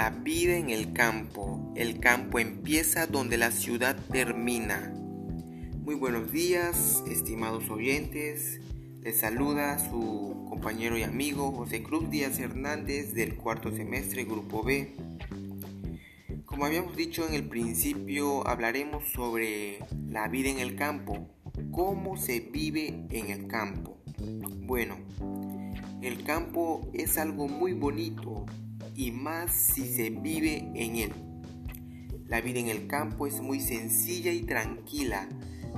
La vida en el campo. El campo empieza donde la ciudad termina. Muy buenos días, estimados oyentes. Les saluda su compañero y amigo José Cruz Díaz Hernández del cuarto semestre Grupo B. Como habíamos dicho en el principio, hablaremos sobre la vida en el campo, cómo se vive en el campo. Bueno, el campo es algo muy bonito, y más si se vive en él. La vida en el campo es muy sencilla y tranquila.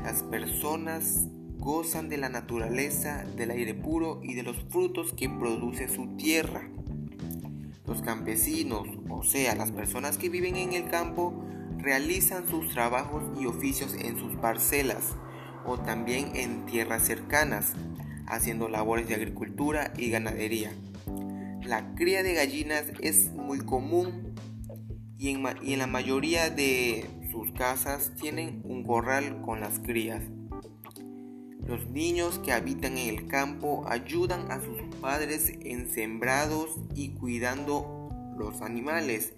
Las personas gozan de la naturaleza, del aire puro y de los frutos que produce su tierra. Los campesinos, o sea, las personas que viven en el campo, realizan sus trabajos y oficios en sus parcelas o también en tierras cercanas, haciendo labores de agricultura y ganadería. La cría de gallinas es muy común y en, la mayoría de sus casas tienen un corral con las crías. Los niños que habitan en el campo ayudan a sus padres en sembrados y cuidando los animales.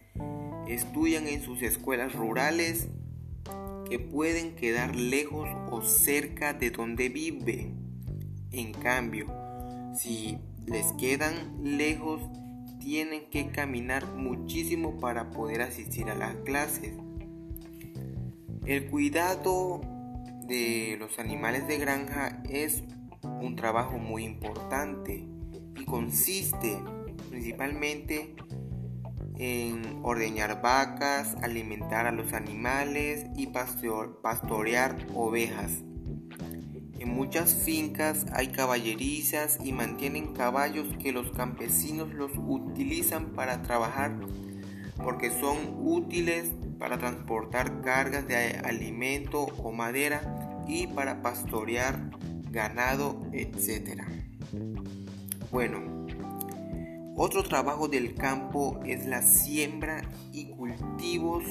Estudian en sus escuelas rurales que pueden quedar lejos o cerca de donde vive. En cambio, si les quedan lejos, tienen que caminar muchísimo para poder asistir a las clases. El cuidado de los animales de granja es un trabajo muy importante y consiste principalmente en ordeñar vacas, alimentar a los animales y pastorear ovejas. En muchas fincas hay caballerizas y mantienen caballos que los campesinos los utilizan para trabajar porque son útiles para transportar cargas de alimento o madera y para pastorear ganado, etc. Bueno, otro trabajo del campo es la siembra y cultivos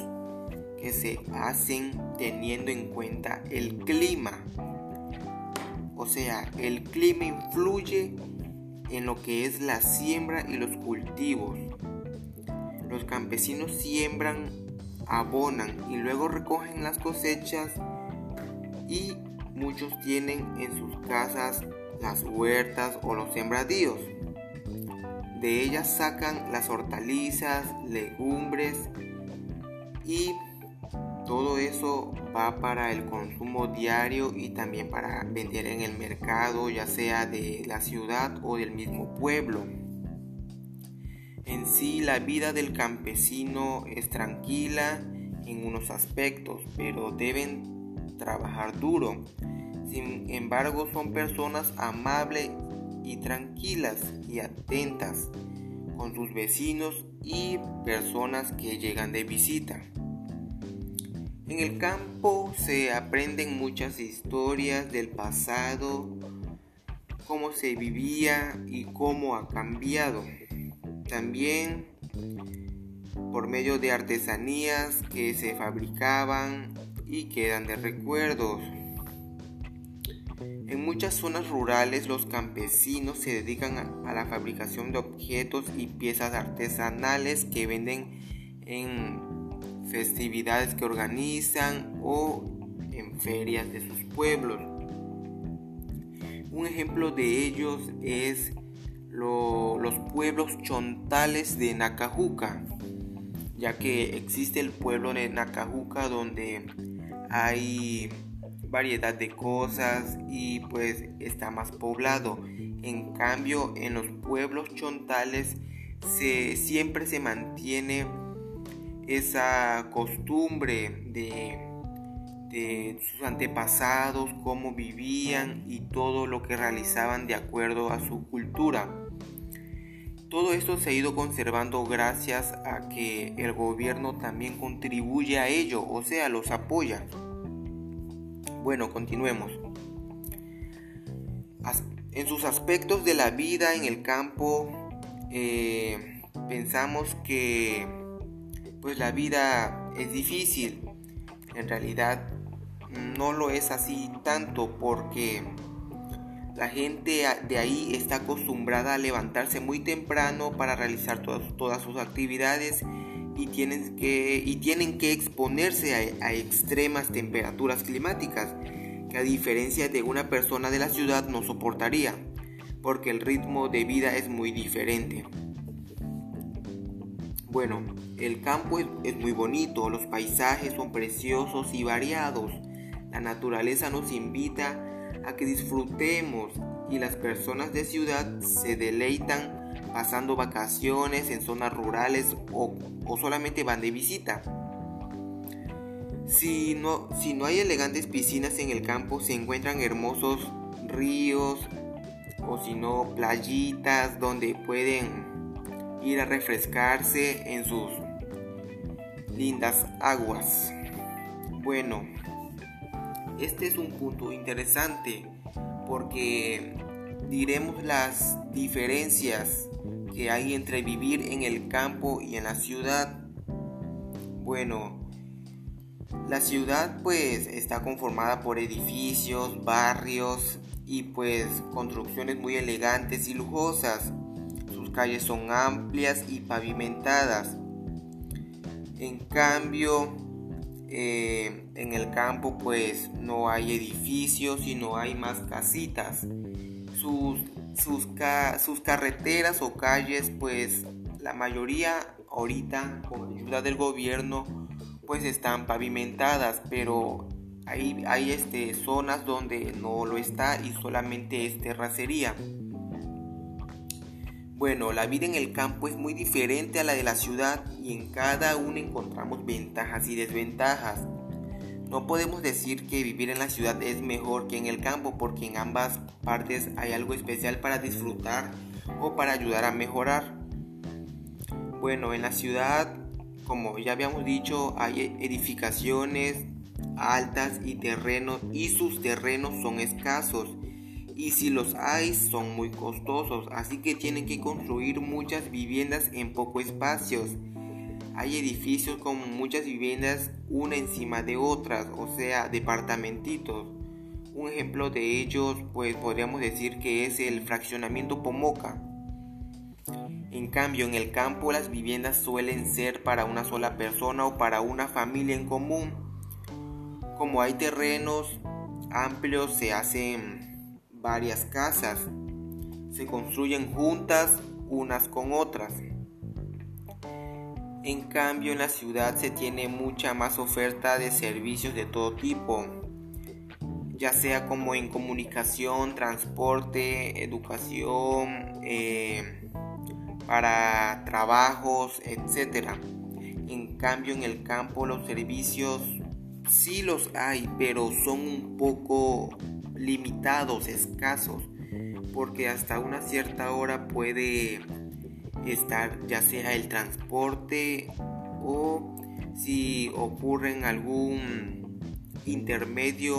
que se hacen teniendo en cuenta el clima o sea, el clima influye en lo que es la siembra y los cultivos. Los campesinos siembran, abonan y luego recogen las cosechas y muchos tienen en sus casas las huertas o los sembradíos. De ellas sacan las hortalizas, legumbres y todo eso va para el consumo diario y también para vender en el mercado, ya sea de la ciudad o del mismo pueblo. En sí, la vida del campesino es tranquila en unos aspectos, pero deben trabajar duro. Sin embargo, son personas amables y tranquilas y atentas con sus vecinos y personas que llegan de visita. En el campo se aprenden muchas historias del pasado, cómo se vivía y cómo ha cambiado. También por medio de artesanías que se fabricaban y quedan de recuerdos. En muchas zonas rurales los campesinos se dedican a la fabricación de objetos y piezas artesanales que venden en festividades que organizan o en ferias de sus pueblos. Un ejemplo de ellos es los pueblos chontales de Nacajuca, ya que existe el pueblo de Nacajuca donde hay variedad de cosas y pues está más poblado. En cambio, en los pueblos chontales siempre se mantiene esa costumbre de, sus antepasados, cómo vivían y todo lo que realizaban de acuerdo a su cultura. Todo esto se ha ido conservando gracias a que el gobierno también contribuye a ello, o sea, los apoya. Bueno, continuemos. En sus aspectos de la vida en el campo, eh, pensamos que pues la vida es difícil. En realidad no lo es así tanto porque la gente de ahí está acostumbrada a levantarse muy temprano para realizar todas, sus actividades y tienen que, y tienen que exponerse a extremas temperaturas climáticas que a diferencia de una persona de la ciudad no soportaría, porque el ritmo de vida es muy diferente. Bueno, el campo es, muy bonito, los paisajes son preciosos y variados. La naturaleza nos invita a que disfrutemos y las personas de ciudad se deleitan pasando vacaciones en zonas rurales o, solamente van de visita. Si no, si no hay elegantes piscinas en el campo, se encuentran hermosos ríos o si no playitas donde pueden ir a refrescarse en sus lindas aguas. Bueno, este es un punto interesante porque diremos las diferencias que hay entre vivir en el campo y en la ciudad. Bueno, la ciudad pues está conformada por edificios, barrios y pues construcciones muy elegantes y lujosas calles son amplias y pavimentadas. En cambio, eh, en el campo pues no hay edificios y no hay más casitas. Sus, sus, sus carreteras o calles pues la mayoría ahorita con ayuda del gobierno pues están pavimentadas pero hay, hay este, zonas donde no lo está y solamente es terracería. Bueno, la vida en el campo es muy diferente a la de la ciudad y en cada una encontramos ventajas y desventajas. No podemos decir que vivir en la ciudad es mejor que en el campo porque en ambas partes hay algo especial para disfrutar o para ayudar a mejorar. Bueno, en la ciudad, como ya habíamos dicho, hay edificaciones altas y terrenos y sus terrenos son escasos y si los hay son muy costosos, así que tienen que construir muchas viviendas en pocos espacios. Hay edificios con muchas viviendas una encima de otras, o sea, departamentitos. Un ejemplo de ellos, pues podríamos decir que es el fraccionamiento Pomoca. En cambio, en el campo las viviendas suelen ser para una sola persona o para una familia en común. Como hay terrenos amplios, se hacen varias casas. Se construyen juntas unas con otras. En cambio en la ciudad se tiene mucha más oferta de servicios de todo tipo, ya sea como en comunicación, transporte, educación, eh, para trabajos, etc. En cambio en el campo los servicios sí los hay, pero son un poco limitados, escasos, porque hasta una cierta hora puede estar ya sea el transporte o si ocurre algún intermedio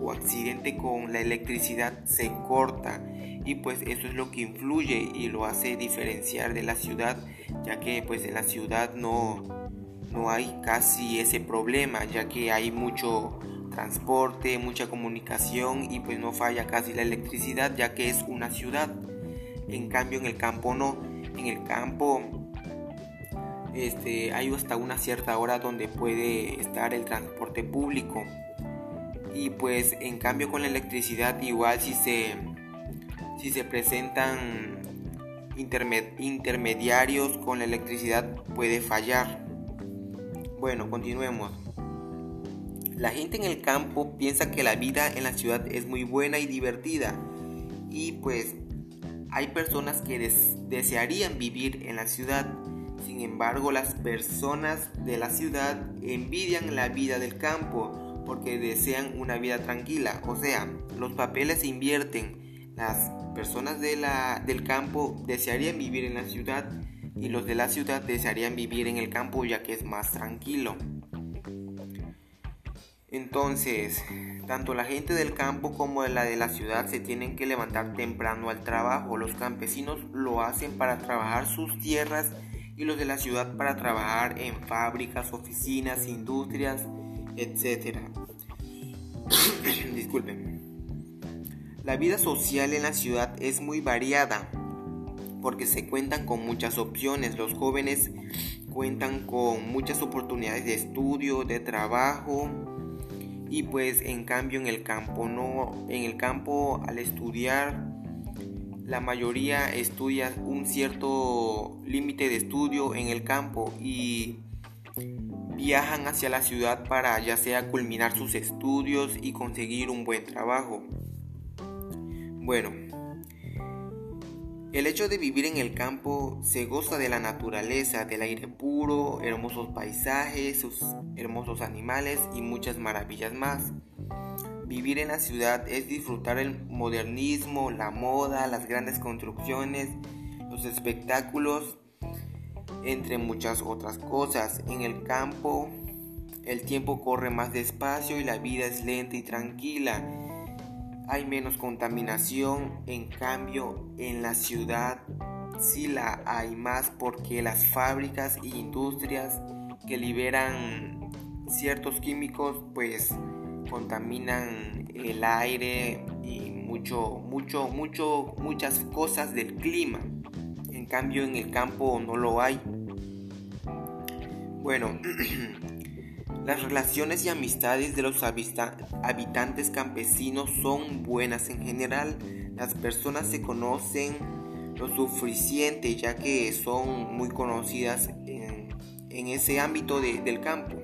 o accidente con la electricidad se corta. Y pues eso es lo que influye y lo hace diferenciar de la ciudad ya que pues en la ciudad no no hay casi ese problema ya que hay mucho transporte, mucha comunicación y pues no falla casi la electricidad ya que es una ciudad. En cambio en el campo no. En el campo este, hay hasta una cierta hora donde puede estar el transporte público. Y pues en cambio con la electricidad igual si se, si se presentan intermediarios con la electricidad puede fallar. Bueno, continuemos. La gente en el campo piensa que la vida en la ciudad es muy buena y divertida y pues hay personas que desearían vivir en la ciudad. Sin embargo, las personas de la ciudad envidian la vida del campo porque desean una vida tranquila. O sea, los papeles se invierten. Las personas de la, del campo desearían vivir en la ciudad y los de la ciudad desearían vivir en el campo ya que es más tranquilo. Entonces, tanto la gente del campo como la de la ciudad se tienen que levantar temprano al trabajo. Los campesinos lo hacen para trabajar sus tierras y los de la ciudad para trabajar en fábricas, oficinas, industrias, etc. Disculpen. La vida social en la ciudad es muy variada porque se cuentan con muchas opciones. Los jóvenes cuentan con muchas oportunidades de estudio, de trabajo y pues en cambio en el campo no, en el campo al estudiar la mayoría estudia un cierto límite de estudio en el campo y viajan hacia la ciudad para ya sea culminar sus estudios y conseguir un buen trabajo. Bueno, el hecho de vivir en el campo se goza de la naturaleza, del aire puro, hermosos paisajes, sus hermosos animales y muchas maravillas más. Vivir en la ciudad es disfrutar el modernismo, la moda, las grandes construcciones, los espectáculos, entre muchas otras cosas. En el campo el tiempo corre más despacio y la vida es lenta y tranquila hay menos contaminación, en cambio en la ciudad sí la hay más porque las fábricas e industrias que liberan ciertos químicos pues contaminan el aire y mucho mucho mucho muchas cosas del clima. En cambio en el campo no lo hay. Bueno Las relaciones y amistades de los habitantes campesinos son buenas en general. Las personas se conocen lo suficiente ya que son muy conocidas en, ese ámbito del campo.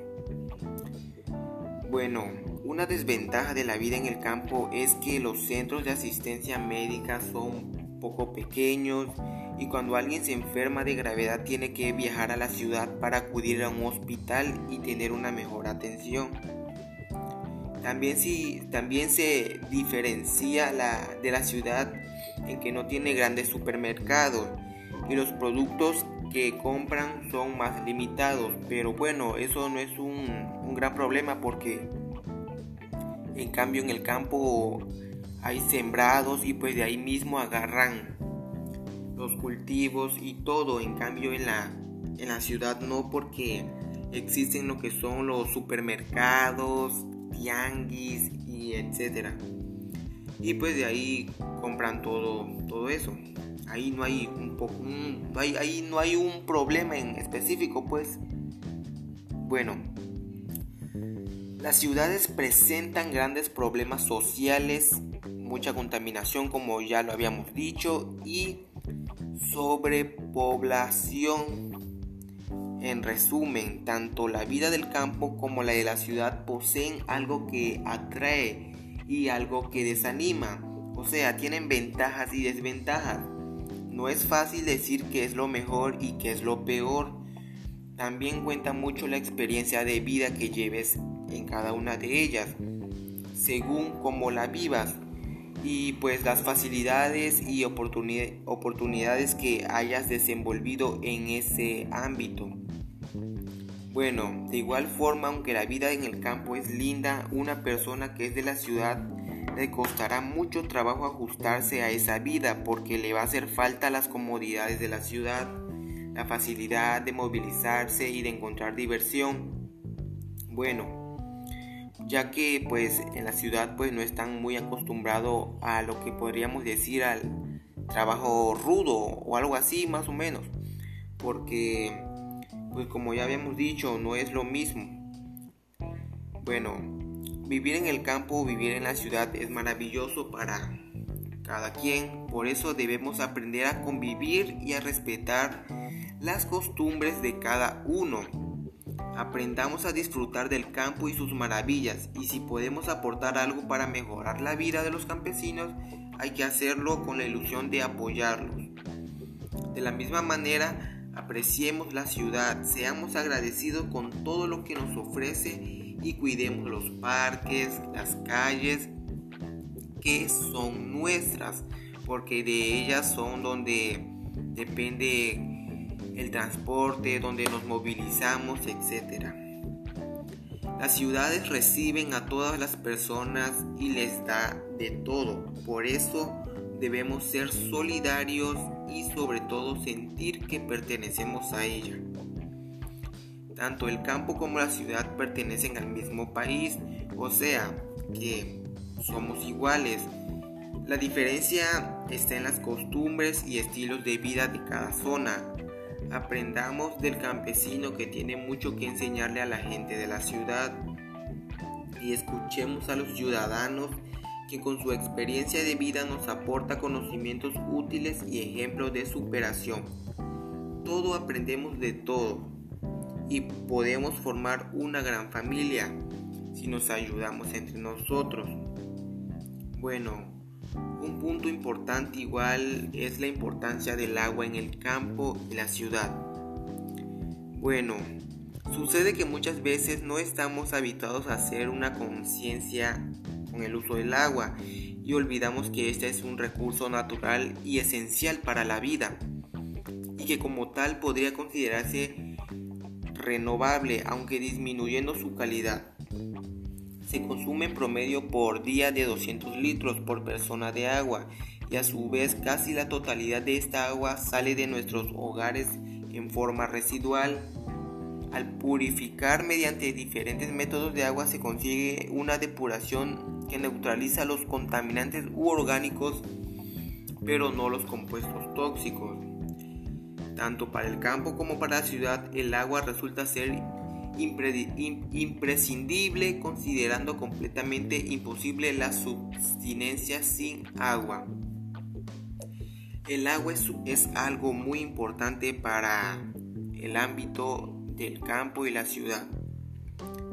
Bueno, una desventaja de la vida en el campo es que los centros de asistencia médica son poco pequeños y cuando alguien se enferma de gravedad tiene que viajar a la ciudad para acudir a un hospital y tener una mejor atención. También, si, también se diferencia la, de la ciudad en que no tiene grandes supermercados y los productos que compran son más limitados. Pero bueno, eso no es un, un gran problema porque en cambio en el campo hay sembrados y pues de ahí mismo agarran los cultivos y todo. En cambio en la, en la ciudad no porque existen lo que son los supermercados, tianguis y etcétera. Y pues de ahí compran todo, todo eso. Ahí no hay un poco ahí no hay un problema en específico, pues. Bueno, las ciudades presentan grandes problemas sociales, mucha contaminación como ya lo habíamos dicho y sobrepoblación. En resumen, tanto la vida del campo como la de la ciudad poseen algo que atrae y algo que desanima. O sea, tienen ventajas y desventajas. No es fácil decir qué es lo mejor y qué es lo peor. También cuenta mucho la experiencia de vida que lleves en cada una de ellas, según cómo la vivas y pues las facilidades y oportunidades que hayas desenvolvido en ese ámbito. Bueno, de igual forma, aunque la vida en el campo es linda, una persona que es de la ciudad le costará mucho trabajo ajustarse a esa vida porque le va a hacer falta las comodidades de la ciudad, la facilidad de movilizarse y de encontrar diversión. Bueno, ya que pues en la ciudad pues no están muy acostumbrados a lo que podríamos decir al trabajo rudo o algo así más o menos. Porque pues como ya habíamos dicho no es lo mismo. Bueno vivir en el campo vivir en la ciudad es maravilloso para cada quien. Por eso debemos aprender a convivir y a respetar las costumbres de cada uno Aprendamos a disfrutar del campo y sus maravillas y si podemos aportar algo para mejorar la vida de los campesinos, hay que hacerlo con la ilusión de apoyarlos. De la misma manera, apreciemos la ciudad, seamos agradecidos con todo lo que nos ofrece y cuidemos los parques, las calles que son nuestras, porque de ellas son donde depende el transporte, donde nos movilizamos, etc. Las ciudades reciben a todas las personas y les da de todo. Por eso debemos ser solidarios y sobre todo sentir que pertenecemos a ella. Tanto el campo como la ciudad pertenecen al mismo país, o sea que somos iguales. La diferencia está en las costumbres y estilos de vida de cada zona, Aprendamos del campesino que tiene mucho que enseñarle a la gente de la ciudad y escuchemos a los ciudadanos que con su experiencia de vida nos aporta conocimientos útiles y ejemplos de superación. Todo aprendemos de todo y podemos formar una gran familia si nos ayudamos entre nosotros. Bueno, un punto importante igual es la importancia del agua en el campo y la ciudad. Bueno, sucede que muchas veces no estamos habituados a hacer una conciencia con el uso del agua y olvidamos que este es un recurso natural y esencial para la vida y que como tal podría considerarse renovable aunque disminuyendo su calidad. Se consume en promedio por día de 200 litros por persona de agua y a su vez casi la totalidad de esta agua sale de nuestros hogares en forma residual al purificar mediante diferentes métodos de agua se consigue una depuración que neutraliza los contaminantes u orgánicos, pero no los compuestos tóxicos. Tanto para el campo como para la ciudad, el agua resulta ser imprescindible considerando completamente imposible la subsistencia sin agua. El agua es, algo muy importante para el ámbito del campo y la ciudad.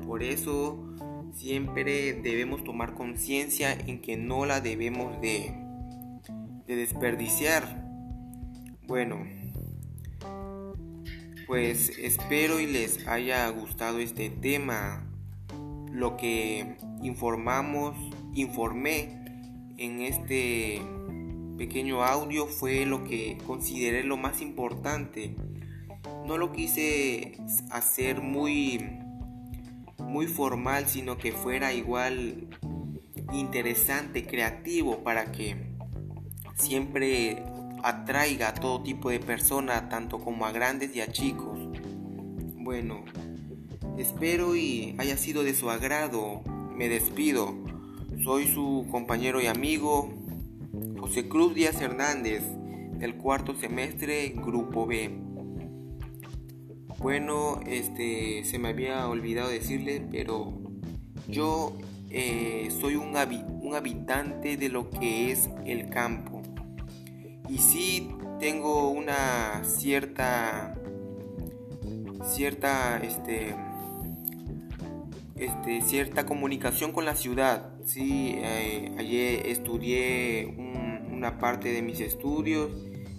Por eso siempre debemos tomar conciencia en que no la debemos de, de desperdiciar. Bueno, pues espero y les haya gustado este tema. Lo que informamos, informé en este pequeño audio fue lo que consideré lo más importante no lo quise hacer muy muy formal, sino que fuera igual interesante, creativo para que siempre atraiga a todo tipo de personas, tanto como a grandes y a chicos. Bueno, espero y haya sido de su agrado. Me despido. Soy su compañero y amigo José Cruz Díaz Hernández, del cuarto semestre, Grupo B. Bueno, este se me había olvidado decirle, pero yo eh, soy un, un habitante de lo que es el campo. Y sí tengo una cierta cierta este, este cierta comunicación con la ciudad. Sí, eh, ayer estudié una parte de mis estudios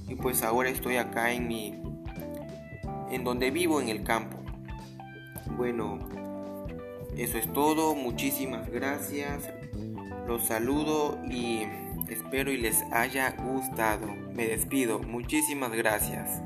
y pues ahora estoy acá en mi en donde vivo en el campo. Bueno, eso es todo. Muchísimas gracias. Los saludo y espero y les haya gustado. Me despido. Muchísimas gracias.